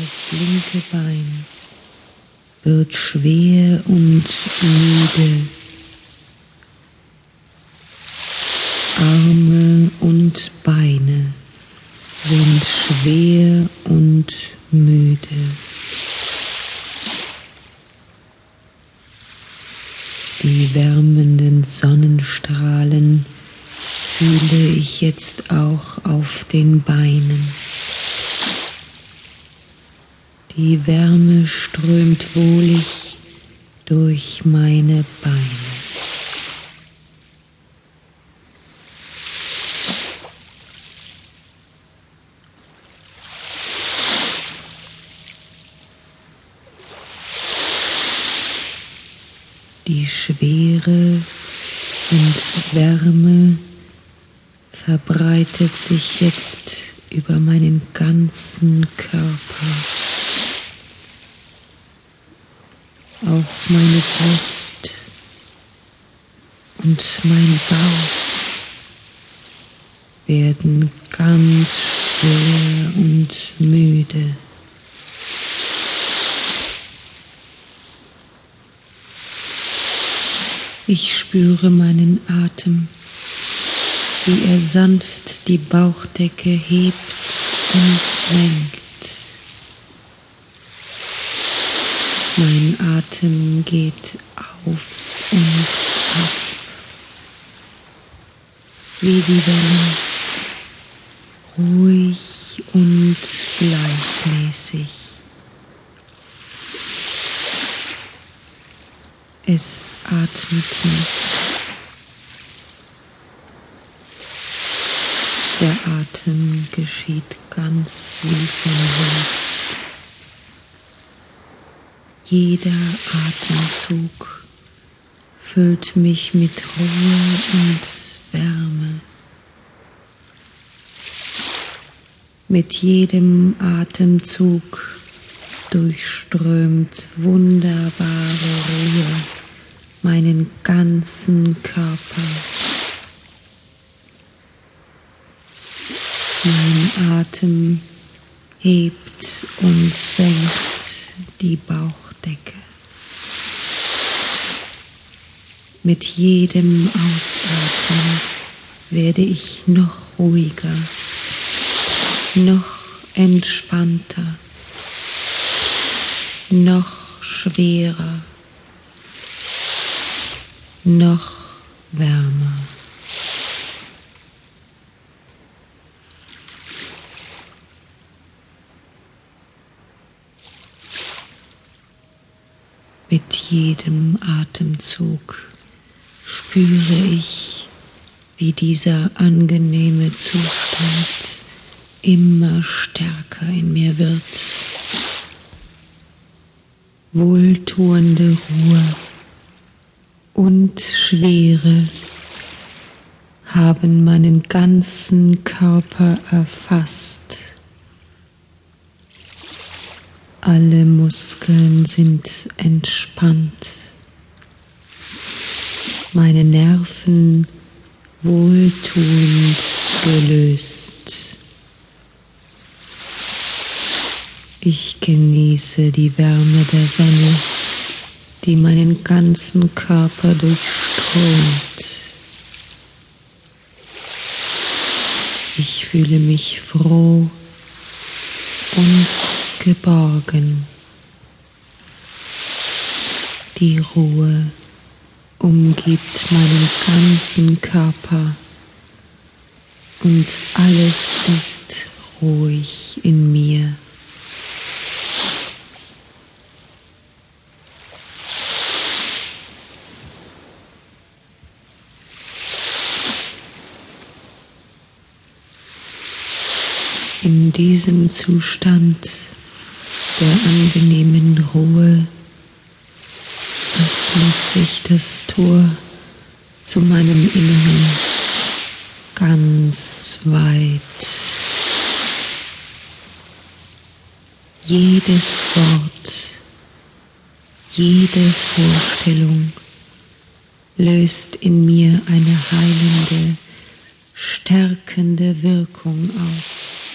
Das linke Bein wird schwer und müde. Arme und Beine sind schwer und müde. Die wärmenden Sonnenstrahlen fühle ich jetzt auch auf den Beinen. Die Wärme strömt wohlig durch meine Beine. Die Schwere und Wärme verbreitet sich jetzt über meinen ganzen Körper. Auch meine Brust und mein Bauch werden ganz schwer und müde. Ich spüre meinen Atem, wie er sanft die Bauchdecke hebt und senkt. Mein Atem geht auf und ab, wie die Wellen, ruhig und gleichmäßig. Es atmet mich. Der Atem geschieht ganz wie von selbst. Jeder Atemzug füllt mich mit Ruhe und Wärme. Mit jedem Atemzug durchströmt wunderbare Ruhe meinen ganzen Körper. Mein Atem hebt und senkt die Bauchdecke. Mit jedem Ausatmen werde ich noch ruhiger, noch entspannter, noch schwerer noch wärmer. Mit jedem Atemzug spüre ich, wie dieser angenehme Zustand immer stärker in mir wird. Wohltuende Ruhe und Schwere haben meinen ganzen Körper erfasst. Alle Muskeln sind entspannt, meine Nerven wohltuend gelöst. Ich genieße die Wärme der Sonne die meinen ganzen Körper durchströmt. Ich fühle mich froh und geborgen. Die Ruhe umgibt meinen ganzen Körper und alles ist ruhig in mir. In diesem Zustand der angenehmen Ruhe öffnet sich das Tor zu meinem Inneren ganz weit. Jedes Wort, jede Vorstellung löst in mir eine heilende, stärkende Wirkung aus.